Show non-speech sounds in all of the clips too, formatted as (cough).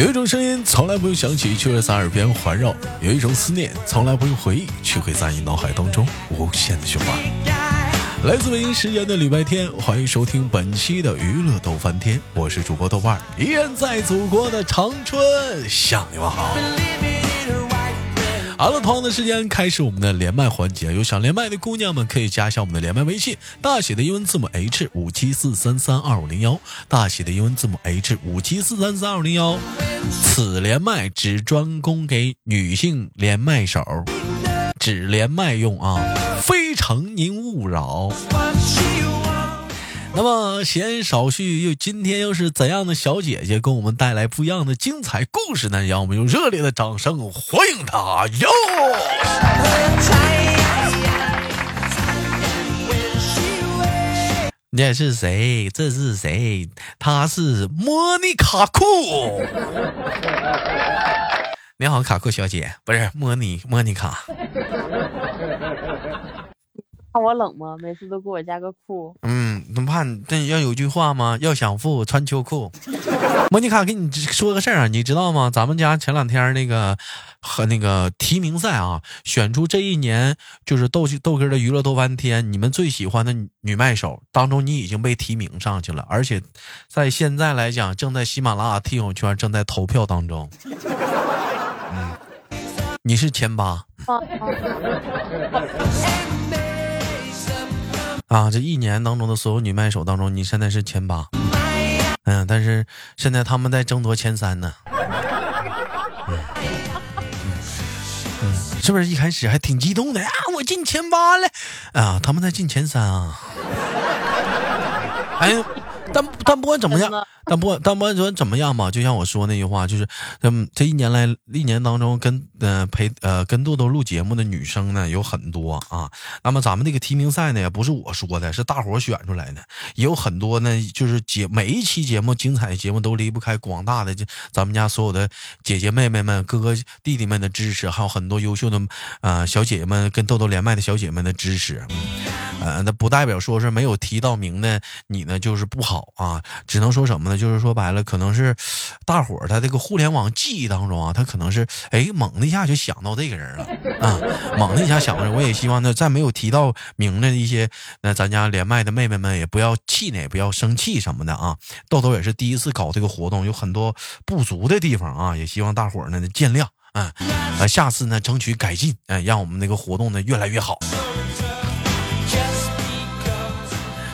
有一种声音从来不用响起，却会在耳边环绕；有一种思念从来不用回忆，却会在你脑海当中无限的循环。来自北京时间的礼拜天，欢迎收听本期的娱乐逗翻天，我是主播豆瓣，依然在祖国的长春向你们好。好了，同样的时间开始我们的连麦环节。有想连麦的姑娘们，可以加一下我们的连麦微信，大写的英文字母 H 五七四三三二五零幺，大写的英文字母 H 五七四三三二五零幺。此连麦只专供给女性连麦手，只连麦用啊，非诚您勿扰。那么闲言少叙，又今天又是怎样的小姐姐给我们带来不一样的精彩故事呢？让我们用热烈的掌声欢迎她哟！这是谁？这是谁？他是莫妮卡库。(laughs) 你好，卡库小姐，不是莫妮，莫妮卡。看我冷吗？每次都给我加个库。嗯，怎么怕？这要有句话吗？要想富，穿秋裤。(laughs) 莫妮卡，给你说个事儿啊，你知道吗？咱们家前两天那个和那个提名赛啊，选出这一年就是豆豆哥的娱乐豆翻天，你们最喜欢的女麦手当中，你已经被提名上去了，而且在现在来讲，正在喜马拉雅听友圈正在投票当中。(laughs) 嗯，你是前八。(laughs) 啊，这一年当中的所有女麦手当中，你现在是前八，嗯，但是现在他们在争夺前三呢，嗯，是不是一开始还挺激动的啊？我进前八了啊，他们在进前三啊，哎。但但不管怎么样，但不但不管怎么样嘛，就像我说那句话，就是，嗯，这一年来一年当中跟呃陪呃跟豆豆录节目的女生呢有很多啊。那么咱们这个提名赛呢也不是我说的，是大伙选出来的，也有很多呢，就是节每一期节目精彩节目都离不开广大的这咱们家所有的姐姐妹妹们、哥哥弟弟们的支持，还有很多优秀的啊小姐姐们跟豆豆连麦的小姐们的支持。呃，那不代表说是没有提到名的你呢就是不好。啊，只能说什么呢？就是说白了，可能是大伙儿他这个互联网记忆当中啊，他可能是哎猛的一下就想到这个人了 (laughs) 啊，猛的一下想到。我也希望呢，在没有提到名的一些那咱家连麦的妹妹们也不要气馁，不要生气什么的啊。豆豆也是第一次搞这个活动，有很多不足的地方啊，也希望大伙儿呢见谅啊，啊，下次呢争取改进，哎，让我们那个活动呢越来越好。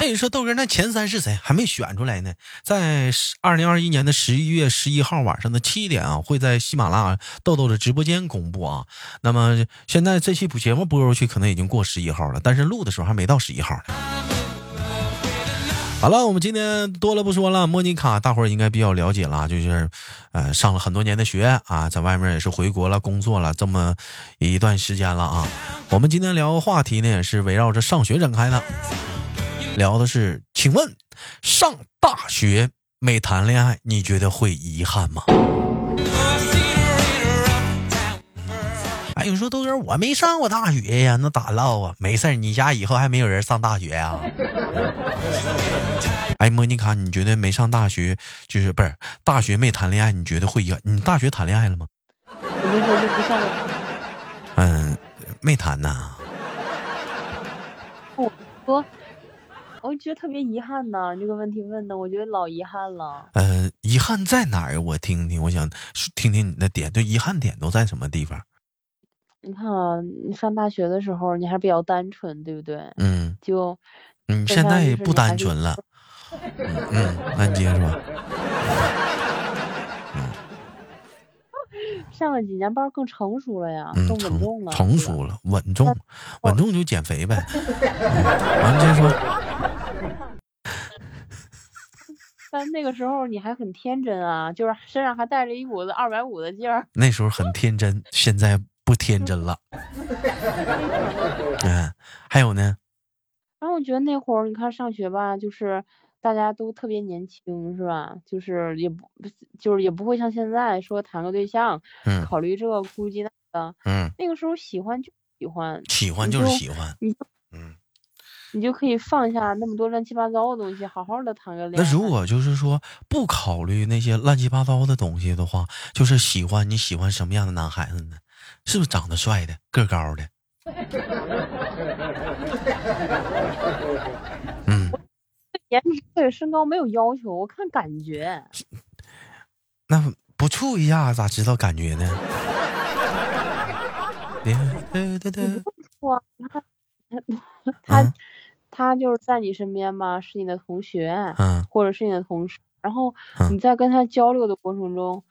那你说豆哥，那前三是谁？还没选出来呢。在二零二一年的十一月十一号晚上的七点啊，会在喜马拉雅豆豆的直播间公布啊。那么现在这期节目播出去，可能已经过十一号了，但是录的时候还没到十一号呢。好了，我们今天多了不说了。莫妮卡，大伙儿应该比较了解了，就是呃上了很多年的学啊，在外面也是回国了，工作了这么一段时间了啊。我们今天聊的话题呢，也是围绕着上学展开的。聊的是，请问上大学没谈恋爱，你觉得会遗憾吗？哎，有说豆哥，我没上过大学呀，那咋唠啊？没事你家以后还没有人上大学呀？哎，莫妮卡，你觉得没上大学，就是不是大学没谈恋爱，你觉得会遗憾？你大学谈恋爱了吗？我那时候就不上嗯，没谈呐。我说。我觉得特别遗憾呢，这个问题问的，我觉得老遗憾了。呃，遗憾在哪儿？我听听，我想听听你的点，就遗憾点都在什么地方？你看啊，你上大学的时候，你还比较单纯，对不对？嗯。就，嗯，现在也不单纯了。(laughs) 嗯，那你接着说。(laughs) 上了几年班更成熟了呀，更稳重了。成熟了，稳重，稳重就减肥呗。(laughs) 完了，接着说。但那个时候你还很天真啊，就是身上还带着一股子二百五的劲儿。那时候很天真，现在不天真了。(laughs) 嗯，还有呢。然后我觉得那会儿你看上学吧，就是大家都特别年轻，是吧？就是也不就是也不会像现在说谈个对象，嗯，考虑这个顾及那个，嗯，那个时候喜欢就喜欢，喜欢就是喜欢。你就可以放下那么多乱七八糟的东西，好好的谈个恋爱。那如果就是说不考虑那些乱七八糟的东西的话，就是喜欢你喜欢什么样的男孩子呢？是不是长得帅的、个高的？嗯，颜值对身高没有要求，我看感觉。那不处一下咋知道感觉呢？(laughs) 对对对，他他就是在你身边嘛，是你的同学，嗯，或者是你的同事，然后你在跟他交流的过程中，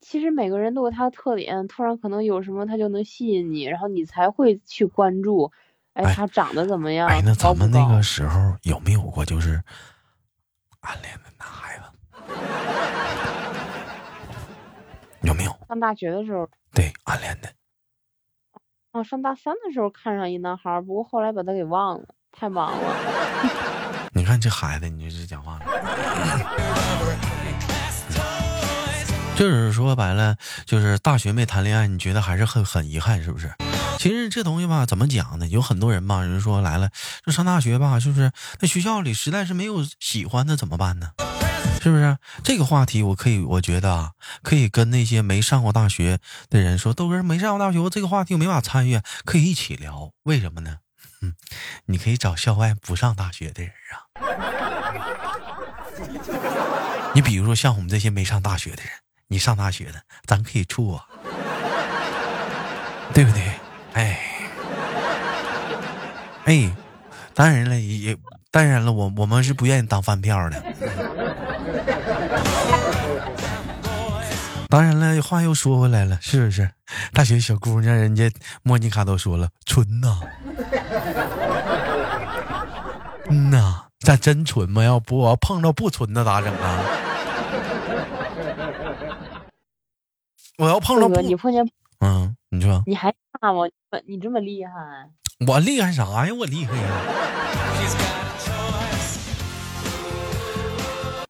其实每个人都有他的特点，突然可能有什么他就能吸引你，然后你才会去关注，哎，他长得怎么样？哎，那咱们那个时候有没有过就是暗恋的男孩子？有没有？上大学的时候。对，暗恋的。哦，上大三的时候看上一男孩，不过后来把他给忘了，太忙了。(laughs) 你看这孩子，你这讲话了。就是说白了，就是大学没谈恋爱，你觉得还是很很遗憾，是不是？其实这东西吧，怎么讲呢？有很多人吧，人说来了，就上大学吧，是不是？那学校里实在是没有喜欢的，怎么办呢？是不是这个话题？我可以，我觉得啊，可以跟那些没上过大学的人说，豆哥没上过大学，这个话题我没法参与，可以一起聊。为什么呢？嗯，你可以找校外不上大学的人啊。(laughs) 你比如说像我们这些没上大学的人，你上大学的，咱可以处啊，(laughs) 对不对？哎，哎，当然了，也。当然了，我我们是不愿意当饭票的。当然了，话又说回来了，是不是？大学小姑娘，人家莫妮卡都说了，纯呐。(laughs) 嗯呐，咋真纯吗？要不我要碰到不纯的咋整啊？我要碰到不，你碰见嗯，你说你还怕吗？你这么厉害？我厉害啥呀？我厉害呀！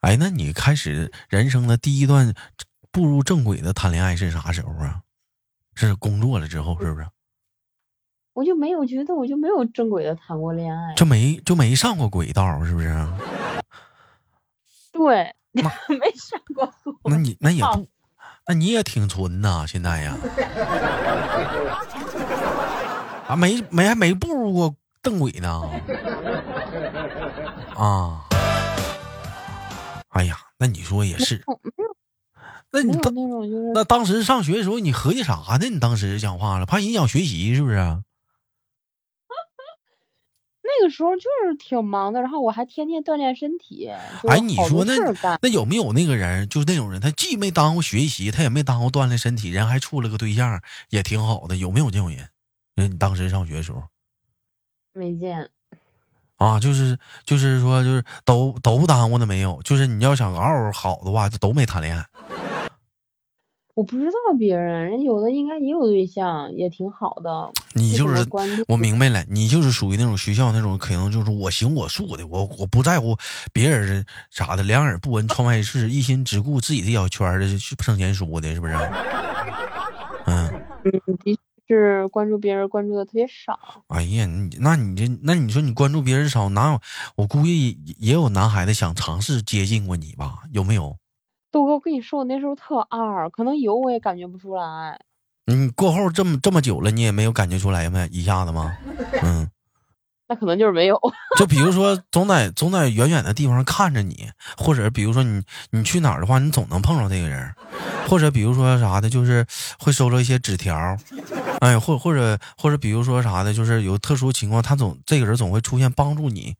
哎，那你开始人生的第一段步入正轨的谈恋爱是啥时候啊？是工作了之后，是不是？我就没有觉得，我就没有正轨的谈过恋爱，就没就没上过轨道，是不是？对，(laughs) 没上过。那你那也不，那你也挺纯呐，现在呀？啊，没没还没步入过正轨呢？啊。哎呀，那你说也是，那你当那当时上学的时候，你合计啥呢？你当时讲话了，怕影响学习是不是？(laughs) 那个时候就是挺忙的，然后我还天天锻炼身体。哎，你说那那有没有那个人，就是那种人，他既没耽误学习，他也没耽误锻炼身体，人还处了个对象，也挺好的。有没有这种人？那你当时上学的时候没见。啊，就是就是说，就是都都不耽误的没有。就是你要想嗷嗷好的话，就都没谈恋爱。我不知道别人，人有的应该也有对象，也挺好的。你就是我 (laughs) 明白了，你就是属于那种学校那种，可能就是我行我素的，我我不在乎别人啥的，两耳不闻窗外事，一心只顾自己的小圈的挣钱书的，是不是？嗯。嗯。是关注别人关注的特别少。哎呀，你那你这那你说你关注别人少，哪有？我估计也有男孩子想尝试接近过你吧？有没有？豆哥，我跟你说，我那时候特二，可能有我也感觉不出来。你过后这么这么久了，你也没有感觉出来吗？一下子吗？(laughs) 嗯。那可能就是没有，(laughs) 就比如说总在总在远远的地方看着你，或者比如说你你去哪儿的话，你总能碰着这个人，或者比如说啥的，就是会收到一些纸条，哎，或或者或者比如说啥的，就是有特殊情况，他总这个人总会出现帮助你，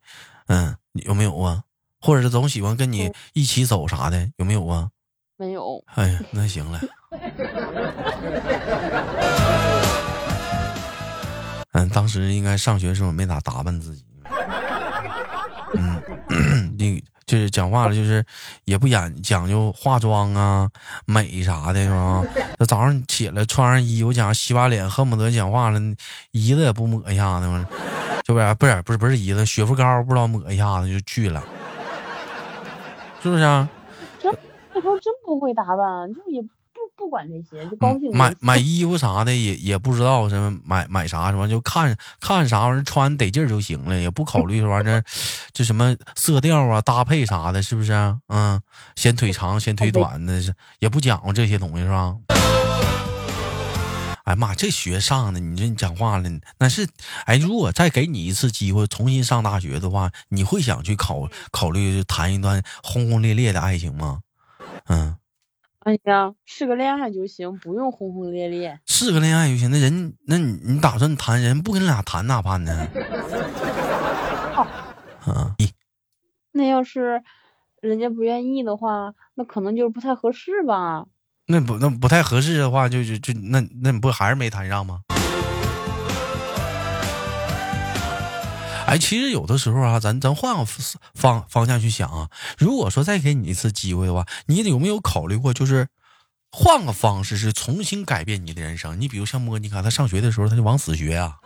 嗯，有没有啊？或者是总喜欢跟你一起走啥的，有没有啊？没有。哎呀，那行了。(laughs) 嗯，当时应该上学时候没咋打扮自己。嗯，你 (clears throat) 就是讲话了，就是也不演讲究化妆啊、美啥的，是吧？那早上起来穿上衣服，讲洗把脸，恨不得讲话了，姨子也不抹一下子吗？是不是？不是，不是，不是衣子，雪肤膏不知道抹一下子就去了，是不是？这那时候真不会打扮，就也不不管这些，就高兴。买 (laughs) 买衣服啥的也也不知道什么买买啥什么，就看看啥玩意儿穿得劲儿就行了，也不考虑这玩意儿，这什么色调啊搭配啥的，是不是？嗯，显腿长 (laughs) 显腿短的，也不讲究这些东西是吧？哎妈，这学上的，你这你讲话了，那是哎，如果再给你一次机会重新上大学的话，你会想去考考虑谈一段轰轰烈烈的爱情吗？嗯。哎呀，是个恋爱就行，不用轰轰烈烈。是个恋爱就行，那人，那你你打算谈人不跟你俩谈咋办呢？(laughs) 啊，那要是人家不愿意的话，那可能就是不太合适吧。那不那不太合适的话，就就就那那你不还是没谈上吗？哎，其实有的时候啊，咱咱换个方方向去想啊。如果说再给你一次机会的话，你有没有考虑过，就是换个方式，是重新改变你的人生？你比如像莫妮卡，她上学的时候，她就往死学啊。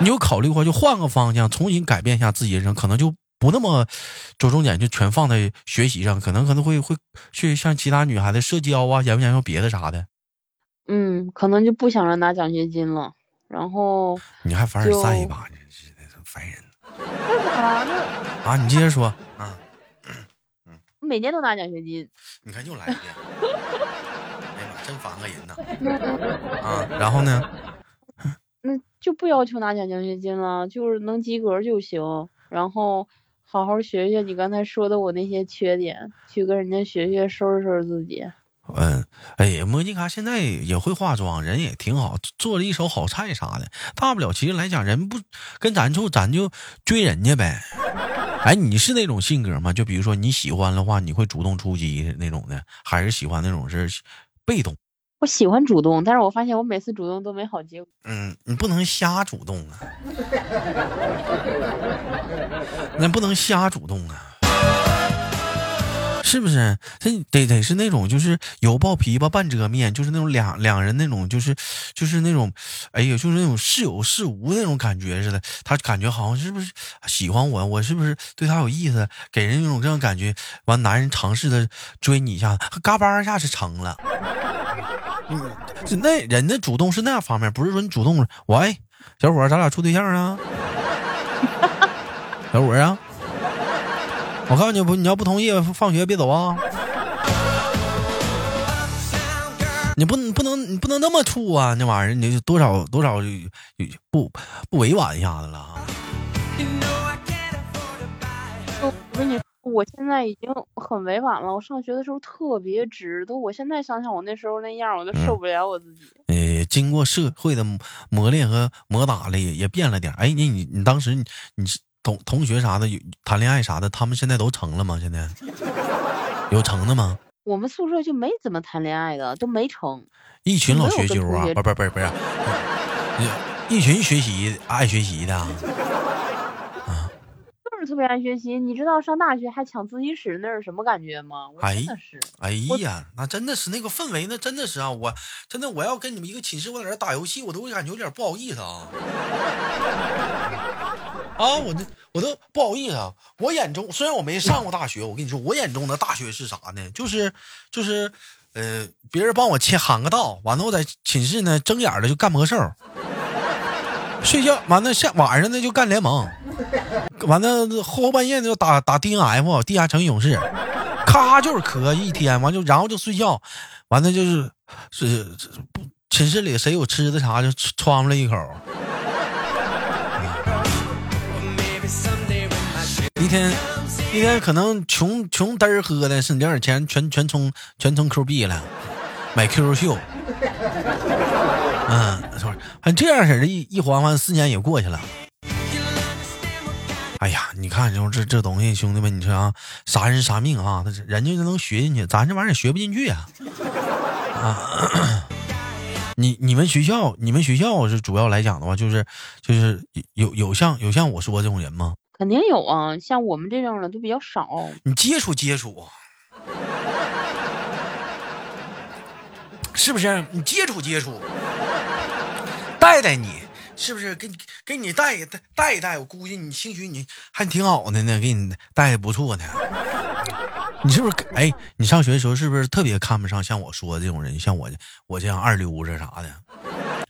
你有考虑过，就换个方向，重新改变一下自己人生，可能就不那么着重点，就全放在学习上，可能可能会会去像其他女孩子社交啊，研究研究别的啥的。嗯，可能就不想着拿奖学金了，然后你还凡尔赛一把呢。烦人！啊，你接着说啊。嗯，每年都拿奖学金。你看又来一遍。哎呀妈，真烦个人呐！(laughs) 啊，然后呢？那就不要求拿奖奖学金了，就是能及格就行。然后好好学学你刚才说的我那些缺点，去跟人家学学，收拾收拾自己。嗯，哎呀，莫妮卡现在也会化妆，人也挺好，做了一手好菜啥的。大不了其实来讲，人不跟咱处，咱就追人家呗。哎，你是那种性格吗？就比如说你喜欢的话，你会主动出击那种的，还是喜欢那种是被动？我喜欢主动，但是我发现我每次主动都没好结果。嗯，你不能瞎主动啊，那不能瞎主动啊。是不是？这得得是那种，就是有抱琵琶半遮面，就是那种两两人那种，就是就是那种，哎呀，就是那种似有似无那种感觉似的。他感觉好像是不是喜欢我？我是不是对他有意思？给人一种这样感觉。完，男人尝试的追你一下，嘎巴一下是成了。嗯，那人家主动是那方面，不是说你主动。喂，小伙，咱俩处对象啊？(laughs) 小伙啊？我告诉你不，你要不同意，放学别走啊！你不能不能你不能那么处啊！那玩意儿你多少多少就不不委婉一下子了。我跟你，我现在已经很委婉了。我上学的时候特别直，都我现在想想我那时候那样，我都受不了我自己。呃，经过社会的磨练和磨打了，也也变了点。哎，你你你当时你你是。同同学啥的有谈恋爱啥的，他们现在都成了吗？现在有成的吗？我们宿舍就没怎么谈恋爱的，都没成。一群老学究啊，不不不不是，(laughs) 一群学习爱学习的。是特别爱学习。你知道上大学还抢自习室那是什么感觉吗？哎是，哎呀，那真的是那个氛围，那真的是啊！我真的我要跟你们一个寝室，我在这打游戏，我都感觉有点不好意思啊。(laughs) 啊，我这我都不好意思啊！我眼中虽然我没上过大学，我跟你说，我眼中的大学是啥呢？就是就是，呃，别人帮我签喊个到，完了我在寝室呢睁眼的就干魔兽，(laughs) 睡觉完了下晚上呢就干联盟，(laughs) 完了后半夜就打打 D N F 地下城勇士，咔就是磕一天，完就然后就睡觉，完了就是是不寝室里谁有吃的啥就穿出来一口。一天，一天可能穷穷嘚喝的，省点钱，全全充全充 Q 币了，买 QQ 秀。嗯，还这样式的，一一还完四年也过去了。你看，就这这东西，兄弟们，你说啊，啥人啥命啊？他人家就能学进去，咱这玩意儿学不进去啊。啊，(clears throat) 你你们学校，你们学校是主要来讲的话，就是就是有有像有像我说这种人吗？肯定有啊，像我们这种的都比较少。你接触接触，是不是？你接触接触，带带你，是不是？给你给你带带带一带，我估计你兴许你还挺好的呢，给你带的不错的。(laughs) 你是不是？哎，你上学的时候是不是特别看不上像我说的这种人？像我，我这样二流子啥的，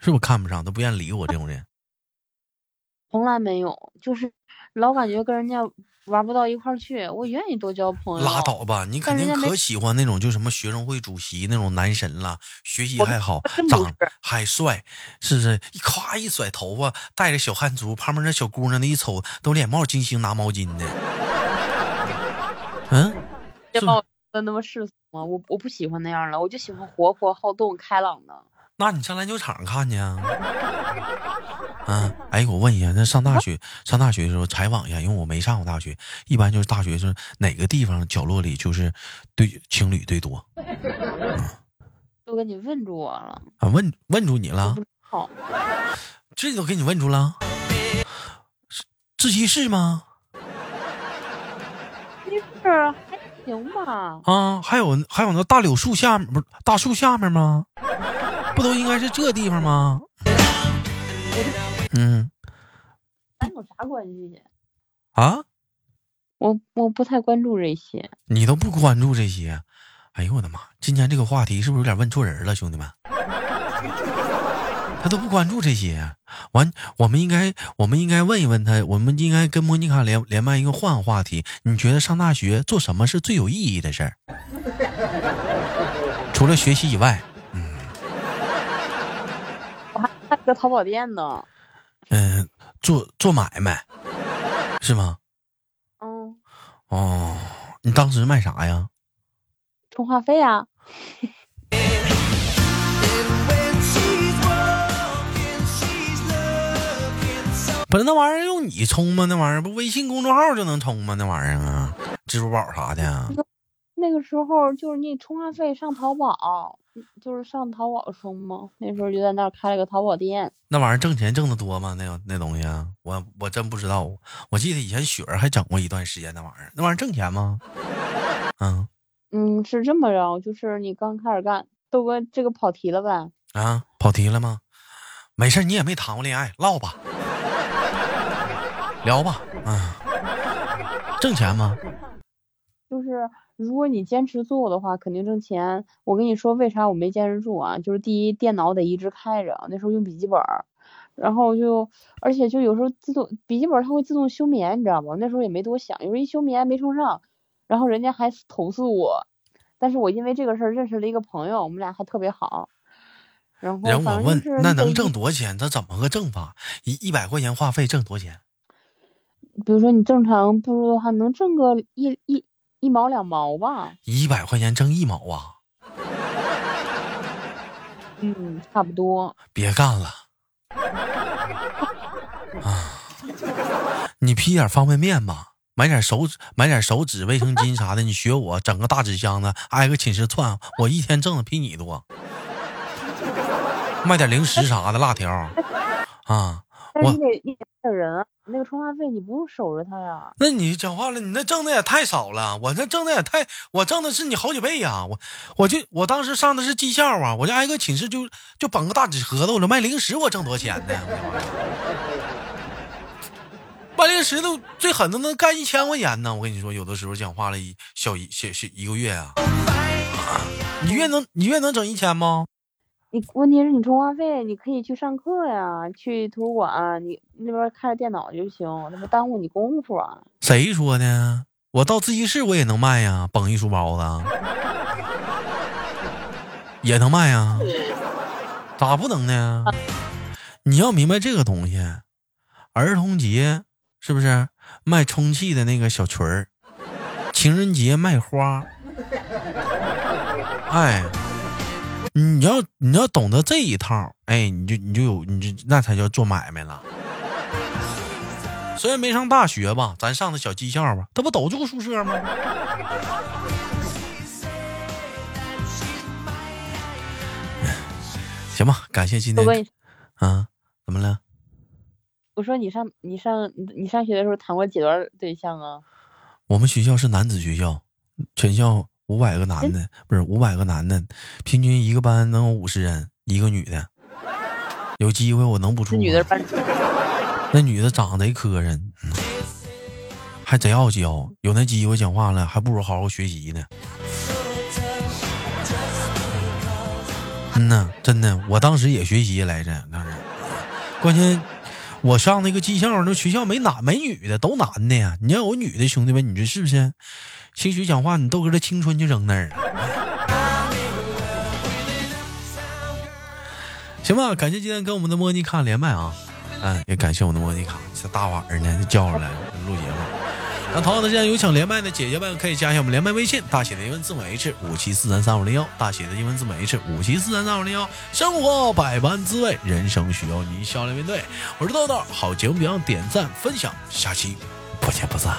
是不是看不上？都不愿理我这种人？从来没有，就是老感觉跟人家。玩不到一块儿去，我愿意多交朋友。拉倒吧，你肯定可喜欢那种就什么学生会主席那种男神了，学习还好，长还帅，是不是？一夸一甩头发，带着小汗珠，旁边那小姑娘那一瞅都脸冒金星拿毛巾的。嗯，别把我的那么世俗吗？我我不喜欢那样了，我就喜欢活泼好动开朗的。那你上篮球场看去啊？啊，哎，我问一下，那上大学上大学的时候采访一下，因为我没上过大学，一般就是大学是哪个地方角落里就是对情侣最多？都给你问住我了啊？问问住你了？好，这都给你问住了？自习室吗？自习室还行吧？啊，还有还有那大柳树下面不是大树下面吗？不都应该是这地方吗？嗯，咱有啥关系？啊？我我不太关注这些。你都不关注这些？哎呦我的妈！今天这个话题是不是有点问错人了，兄弟们？他都不关注这些。完，我们应该我们应该问一问他，我们应该跟莫妮卡连连麦一个换个话题。你觉得上大学做什么是最有意义的事儿？除了学习以外。嗯，我还开个淘宝店呢，嗯，做做买卖，是吗？嗯。哦，你当时卖啥呀？充话费啊。不是那玩意儿用你充吗？那玩意儿不微信公众号就能充吗？那玩意儿啊，支付宝啥的。那个时候就是你充话费上淘宝。就是上淘宝充嘛？那时候就在那儿开了个淘宝店。那玩意儿挣钱挣得多吗？那那东西，我我真不知道。我记得以前雪儿还整过一段时间那玩意儿，那玩意儿挣钱吗？嗯嗯，是这么着，就是你刚开始干，豆哥这个跑题了呗？啊，跑题了吗？没事，你也没谈过恋爱，唠吧，聊吧，嗯，挣钱吗？就是。如果你坚持做的话，肯定挣钱。我跟你说，为啥我没坚持住啊？就是第一，电脑得一直开着，那时候用笔记本，然后就，而且就有时候自动笔记本它会自动休眠，你知道吗？那时候也没多想，有时候一休眠没充上，然后人家还投诉我。但是我因为这个事儿认识了一个朋友，我们俩还特别好。然后人我问，那能挣多少钱？他怎么个挣法？一一百块钱话费挣多少钱？比如说你正常步入的话，能挣个一一。一毛两毛吧，一百块钱挣一毛啊？嗯，差不多。别干了啊！你批点方便面吧，买点手纸，买点手纸、卫生巾啥的。你学我，整个大纸箱子，挨个寝室窜，我一天挣的比你多。卖点零食啥的，辣条啊。我你得你得人，那个充话费你不用守着他呀。那你讲话了，你那挣的也太少了，我那挣的也太，我挣的是你好几倍呀。我我就我当时上的是技校啊，我就挨个寝室就就绑个大纸盒子，我这卖零食我挣多少钱呢？(laughs) 卖零食都最狠的能干一千块钱呢。我跟你说，有的时候讲话了一小一小小一个月啊，你月能你月能整一千吗？你问题是你充话费，你可以去上课呀，去图书馆，你那边开着电脑就行，那不耽误你功夫啊？谁说的？我到自习室我也能卖呀，绷一书包子，也能卖呀，咋不能呢？你要明白这个东西，儿童节是不是卖充气的那个小裙儿？情人节卖花，哎。你要你要懂得这一套，哎，你就你就有你就那才叫做买卖了。虽然没上大学吧，咱上的小技校吧，他不都住宿舍吗？行吧，感谢今天。啊，怎么了？我说你上你上你上学的时候谈过几段对象啊？我们学校是男子学校，全校。五百个男的不是五百个男的，平均一个班能有五十人，一个女的。有机会我能不出？女的班那女的长得贼磕碜。还贼傲娇，有那机会讲话了，还不如好好学习呢。嗯呐，真的，我当时也学习来着，当时，关键我上那个技校，那学校没男没女的，都男的呀。你要有女的兄弟们，你说是不是？兴许讲话，你豆哥的青春就扔那儿了。行吧，感谢今天跟我们的莫妮卡连麦啊，嗯，也感谢我们的莫妮卡，这大晚上呢叫出来录节目。那同样的，现在有想连麦的姐姐们，可以加一下我们连麦微信，大写的英文字母 H 五七四三三五零幺，大写的英文字母 H 五七四三三五零幺。生活百般滋味，人生需要你笑来面对。我是豆豆，好节目别忘点赞分享，下期不见不散。